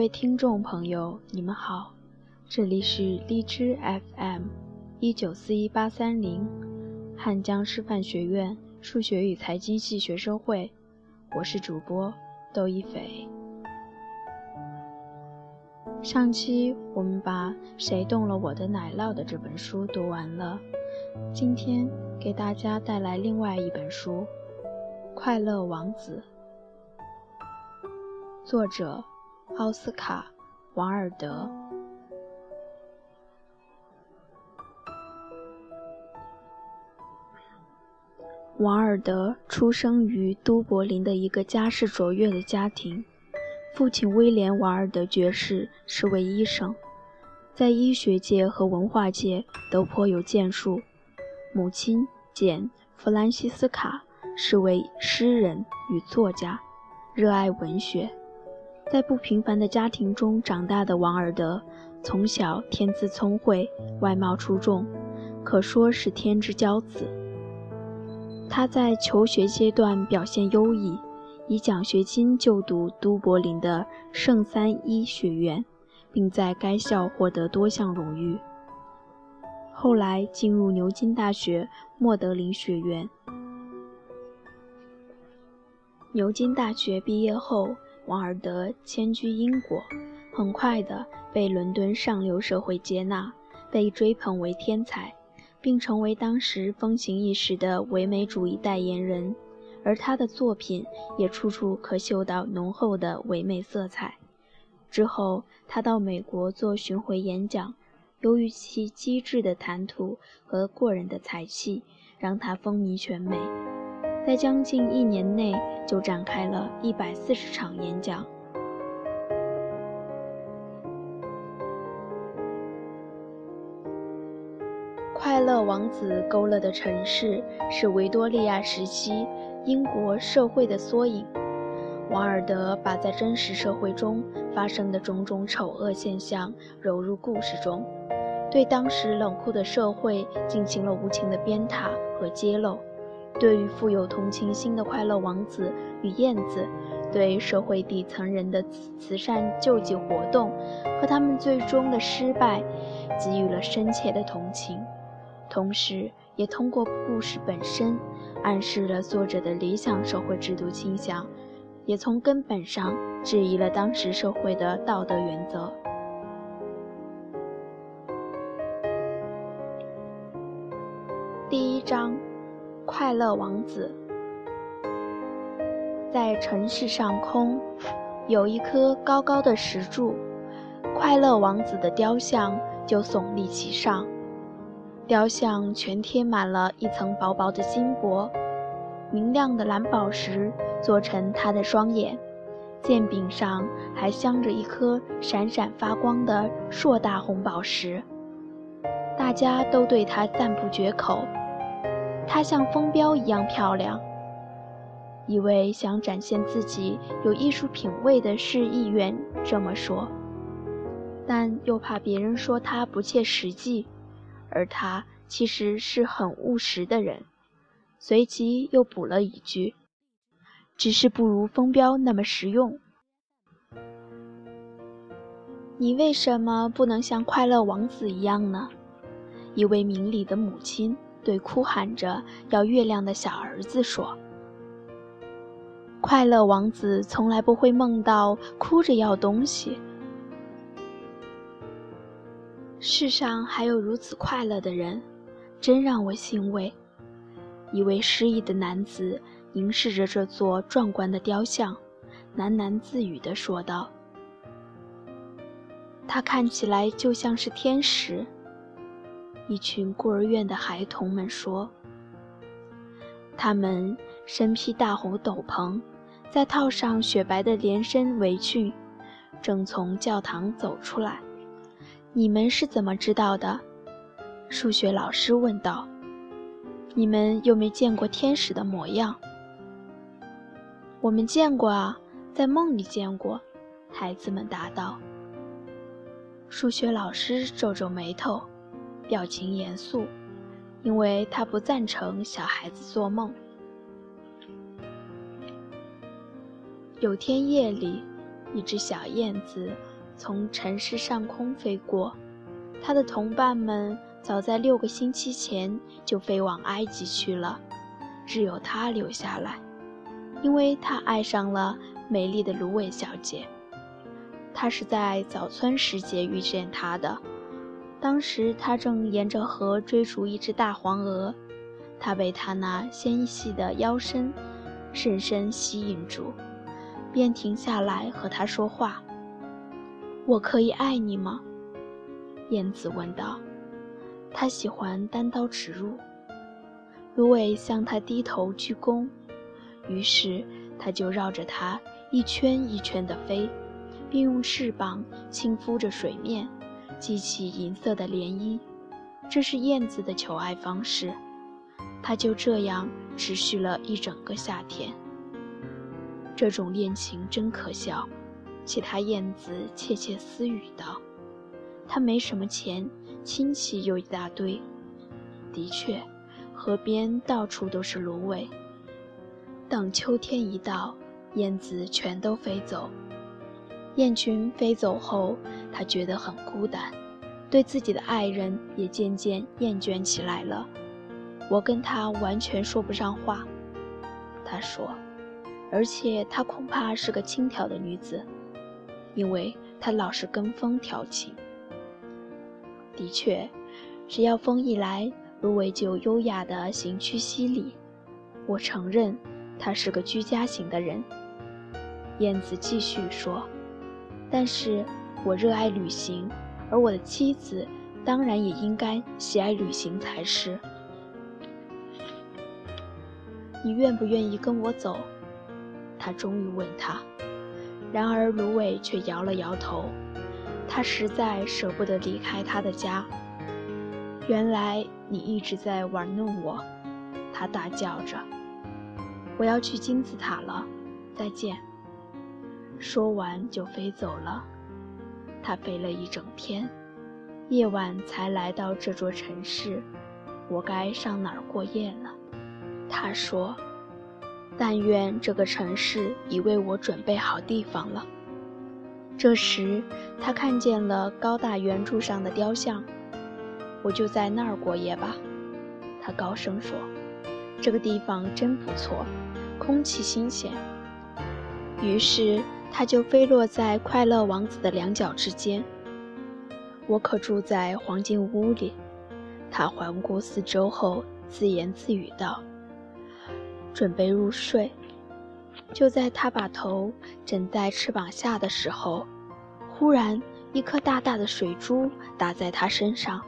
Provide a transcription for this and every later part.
各位听众朋友，你们好，这里是荔枝 FM 一九四一八三零，汉江师范学院数学与财经系学生会，我是主播窦一斐。上期我们把《谁动了我的奶酪》的这本书读完了，今天给大家带来另外一本书《快乐王子》，作者。奥斯卡·王尔德。王尔德出生于都柏林的一个家世卓越的家庭，父亲威廉·王尔德爵士是位医生，在医学界和文化界都颇有建树；母亲简·弗兰西斯卡是位诗人与作家，热爱文学。在不平凡的家庭中长大的王尔德，从小天资聪慧，外貌出众，可说是天之骄子。他在求学阶段表现优异，以奖学金就读都柏林的圣三一学院，并在该校获得多项荣誉。后来进入牛津大学莫德林学院。牛津大学毕业后。王尔德迁居英国，很快的被伦敦上流社会接纳，被追捧为天才，并成为当时风行一时的唯美主义代言人。而他的作品也处处可嗅到浓厚的唯美色彩。之后，他到美国做巡回演讲，由于其机智的谈吐和过人的才气，让他风靡全美。在将近一年内，就展开了一百四十场演讲。《快乐王子》勾勒的城市是维多利亚时期英国社会的缩影。王尔德把在真实社会中发生的种种丑恶现象揉入故事中，对当时冷酷的社会进行了无情的鞭挞和揭露。对于富有同情心的快乐王子与燕子，对社会底层人的慈善救济活动和他们最终的失败，给予了深切的同情，同时也通过故事本身暗示了作者的理想社会制度倾向，也从根本上质疑了当时社会的道德原则。第一章。快乐王子在城市上空有一颗高高的石柱，快乐王子的雕像就耸立其上。雕像全贴满了一层薄薄的金箔，明亮的蓝宝石做成他的双眼，剑柄上还镶着一颗闪闪发光的硕大红宝石。大家都对他赞不绝口。她像风标一样漂亮。一位想展现自己有艺术品味的市议员这么说，但又怕别人说他不切实际，而他其实是很务实的人。随即又补了一句：“只是不如风标那么实用。”你为什么不能像快乐王子一样呢？一位明理的母亲。对哭喊着要月亮的小儿子说：“快乐王子从来不会梦到哭着要东西。世上还有如此快乐的人，真让我欣慰。”一位失意的男子凝视着这座壮观的雕像，喃喃自语地说道：“他看起来就像是天使。”一群孤儿院的孩童们说：“他们身披大红斗篷，再套上雪白的连身围裙，正从教堂走出来。你们是怎么知道的？”数学老师问道。“你们又没见过天使的模样？”“我们见过啊，在梦里见过。”孩子们答道。数学老师皱皱眉头。表情严肃，因为他不赞成小孩子做梦。有天夜里，一只小燕子从城市上空飞过，它的同伴们早在六个星期前就飞往埃及去了，只有他留下来，因为他爱上了美丽的芦苇小姐。他是在早春时节遇见她的，当时他正沿着河追逐一只大黄鹅，他被她那纤细的腰身深深吸引住，便停下来和他说话。我可以爱你吗？燕子问道。他喜欢单刀直入。芦苇向他低头鞠躬，于是他就绕着它一圈一圈地飞。并用翅膀轻拂着水面，激起银色的涟漪。这是燕子的求爱方式。它就这样持续了一整个夏天。这种恋情真可笑，其他燕子窃窃私语道：“他没什么钱，亲戚又一大堆。”的确，河边到处都是芦苇。等秋天一到，燕子全都飞走。雁群飞走后，他觉得很孤单，对自己的爱人也渐渐厌倦起来了。我跟他完全说不上话，他说，而且她恐怕是个轻佻的女子，因为她老是跟风调情。的确，只要风一来，芦苇就优雅地行去西里。我承认，他是个居家型的人。燕子继续说。但是我热爱旅行，而我的妻子当然也应该喜爱旅行才是。你愿不愿意跟我走？他终于问他。然而芦苇却摇了摇头，他实在舍不得离开他的家。原来你一直在玩弄我，他大叫着。我要去金字塔了，再见。说完就飞走了。他飞了一整天，夜晚才来到这座城市。我该上哪儿过夜呢？他说：“但愿这个城市已为我准备好地方了。”这时，他看见了高大圆柱上的雕像。我就在那儿过夜吧，他高声说：“这个地方真不错，空气新鲜。”于是。他就飞落在快乐王子的两脚之间。我可住在黄金屋里。他环顾四周后，自言自语道：“准备入睡。”就在他把头枕在翅膀下的时候，忽然一颗大大的水珠打在他身上。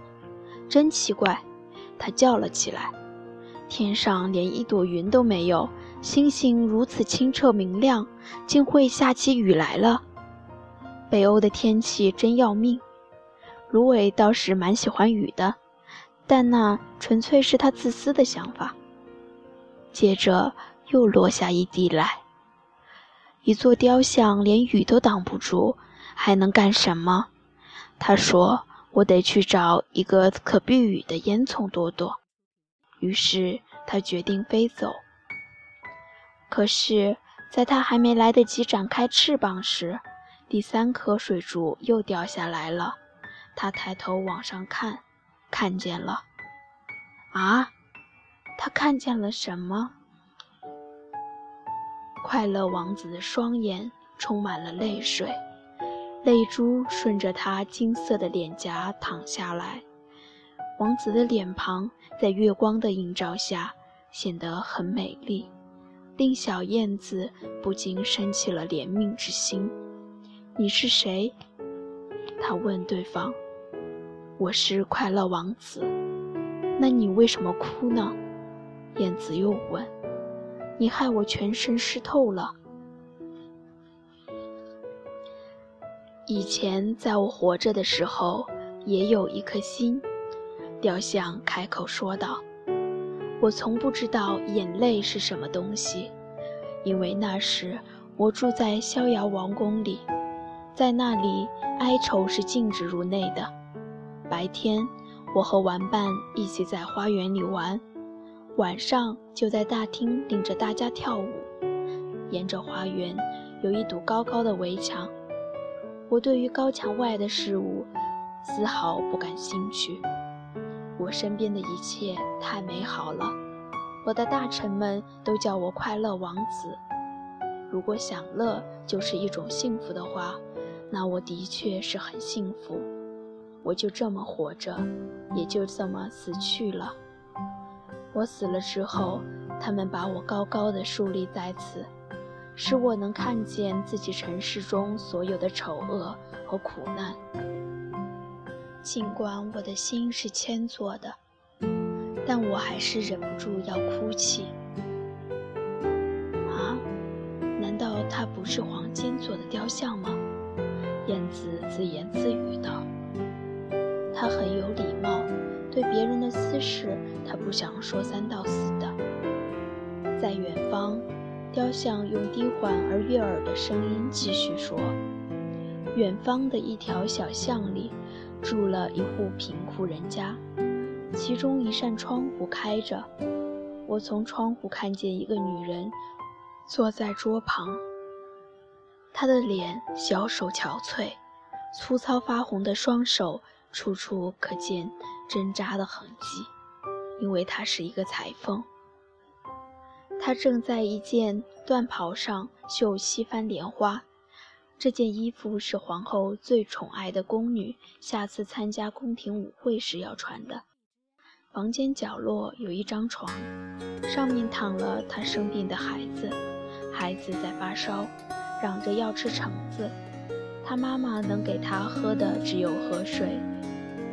真奇怪，他叫了起来：“天上连一朵云都没有。”星星如此清澈明亮，竟会下起雨来了。北欧的天气真要命。芦苇倒是蛮喜欢雨的，但那纯粹是他自私的想法。接着又落下一滴来。一座雕像连雨都挡不住，还能干什么？他说：“我得去找一个可避雨的烟囱躲躲。”于是他决定飞走。可是，在它还没来得及展开翅膀时，第三颗水珠又掉下来了。他抬头往上看，看见了。啊！他看见了什么？快乐王子的双眼充满了泪水，泪珠顺着他金色的脸颊淌下来。王子的脸庞在月光的映照下显得很美丽。令小燕子不禁生起了怜悯之心。“你是谁？”他问对方。“我是快乐王子。”“那你为什么哭呢？”燕子又问。“你害我全身湿透了。”以前在我活着的时候，也有一颗心。”雕像开口说道。我从不知道眼泪是什么东西，因为那时我住在逍遥王宫里，在那里哀愁是禁止入内的。白天我和玩伴一起在花园里玩，晚上就在大厅领着大家跳舞。沿着花园有一堵高高的围墙，我对于高墙外的事物丝毫不感兴趣。我身边的一切太美好了，我的大臣们都叫我快乐王子。如果享乐就是一种幸福的话，那我的确是很幸福。我就这么活着，也就这么死去了。我死了之后，他们把我高高的树立在此。使我能看见自己尘世中所有的丑恶和苦难，尽管我的心是铅做的，但我还是忍不住要哭泣。啊，难道它不是黄金做的雕像吗？燕子自言自语道。他很有礼貌，对别人的私事，他不想说三道四的。在远方。雕像用低缓而悦耳的声音继续说：“远方的一条小巷里，住了一户贫苦人家，其中一扇窗户开着。我从窗户看见一个女人坐在桌旁，她的脸小手憔悴，粗糙发红的双手处处可见针扎的痕迹，因为她是一个裁缝。”她正在一件缎袍上绣西番莲花，这件衣服是皇后最宠爱的宫女下次参加宫廷舞会时要穿的。房间角落有一张床，上面躺了她生病的孩子，孩子在发烧，嚷着要吃橙子，她妈妈能给他喝的只有河水，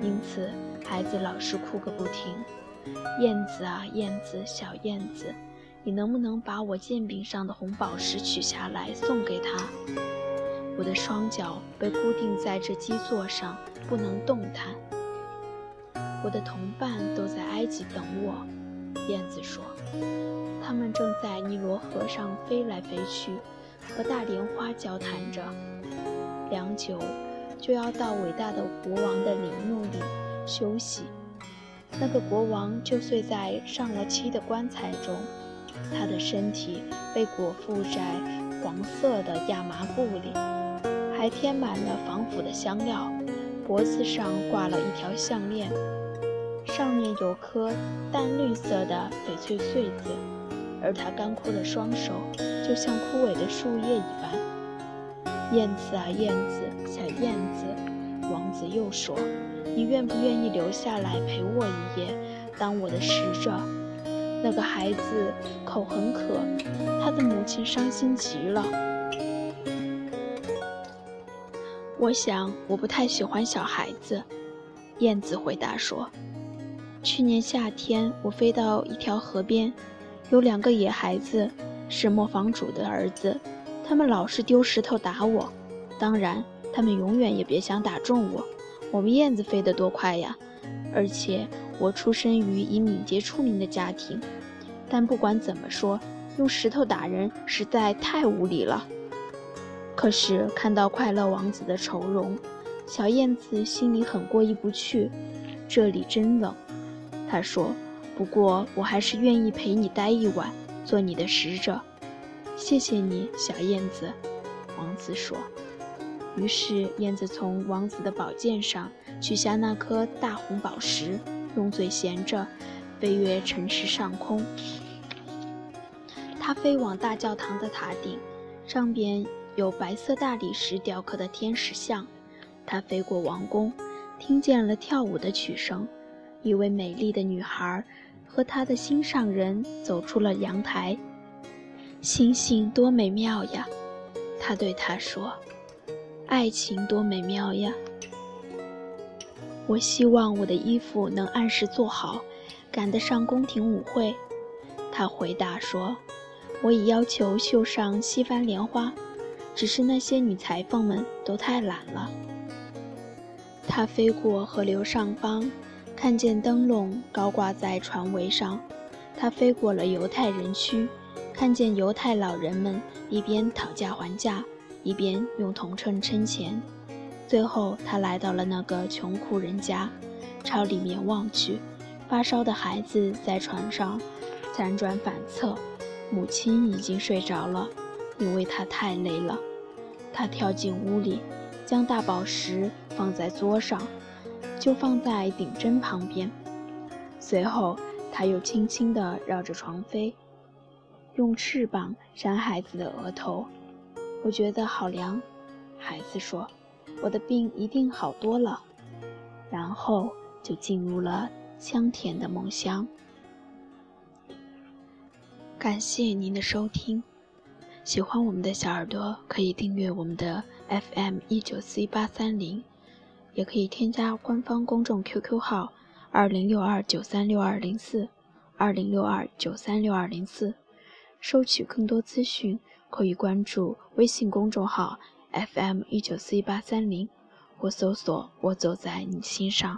因此孩子老是哭个不停。燕子啊，燕子，小燕子。你能不能把我剑柄上的红宝石取下来送给他？我的双脚被固定在这基座上，不能动弹。我的同伴都在埃及等我，燕子说，他们正在尼罗河上飞来飞去，和大莲花交谈着。良久，就要到伟大的国王的陵墓里休息。那个国王就睡在上了漆的棺材中。他的身体被裹覆在黄色的亚麻布里，还填满了防腐的香料。脖子上挂了一条项链，上面有颗淡绿色的翡翠穗子。而他干枯的双手就像枯萎的树叶一般。燕子啊，燕子，小燕子，王子又说：“你愿不愿意留下来陪我一夜，当我的使者？”那个孩子口很渴，他的母亲伤心极了。我想我不太喜欢小孩子，燕子回答说。去年夏天，我飞到一条河边，有两个野孩子，是磨坊主的儿子，他们老是丢石头打我。当然，他们永远也别想打中我。我们燕子飞得多快呀！而且。我出生于以敏捷出名的家庭，但不管怎么说，用石头打人实在太无理了。可是看到快乐王子的愁容，小燕子心里很过意不去。这里真冷，他说。不过我还是愿意陪你待一晚，做你的使者。谢谢你，小燕子。王子说。于是燕子从王子的宝剑上取下那颗大红宝石。用嘴衔着，飞越城市上空。它飞往大教堂的塔顶，上边有白色大理石雕刻的天使像。他飞过王宫，听见了跳舞的曲声。一位美丽的女孩和她的心上人走出了阳台。星星多美妙呀！他对她说：“爱情多美妙呀！”我希望我的衣服能按时做好，赶得上宫廷舞会。他回答说：“我已要求绣上西番莲花，只是那些女裁缝们都太懒了。”他飞过河流上方，看见灯笼高挂在船桅上。他飞过了犹太人区，看见犹太老人们一边讨价还价，一边用铜秤称钱。最后，他来到了那个穷苦人家，朝里面望去，发烧的孩子在床上辗转反侧，母亲已经睡着了，因为他太累了。他跳进屋里，将大宝石放在桌上，就放在顶针旁边。随后，他又轻轻地绕着床飞，用翅膀扇孩子的额头。我觉得好凉，孩子说：“我的病一定好多了。”然后就进入了香甜的梦乡。感谢您的收听，喜欢我们的小耳朵可以订阅我们的 FM 一九四一八三零，也可以添加官方公众 QQ 号二零六二九三六二零四二零六二九三六二零四，收取更多资讯可以关注微信公众号 FM 一九四一八三零。或搜索“我走在你心上”。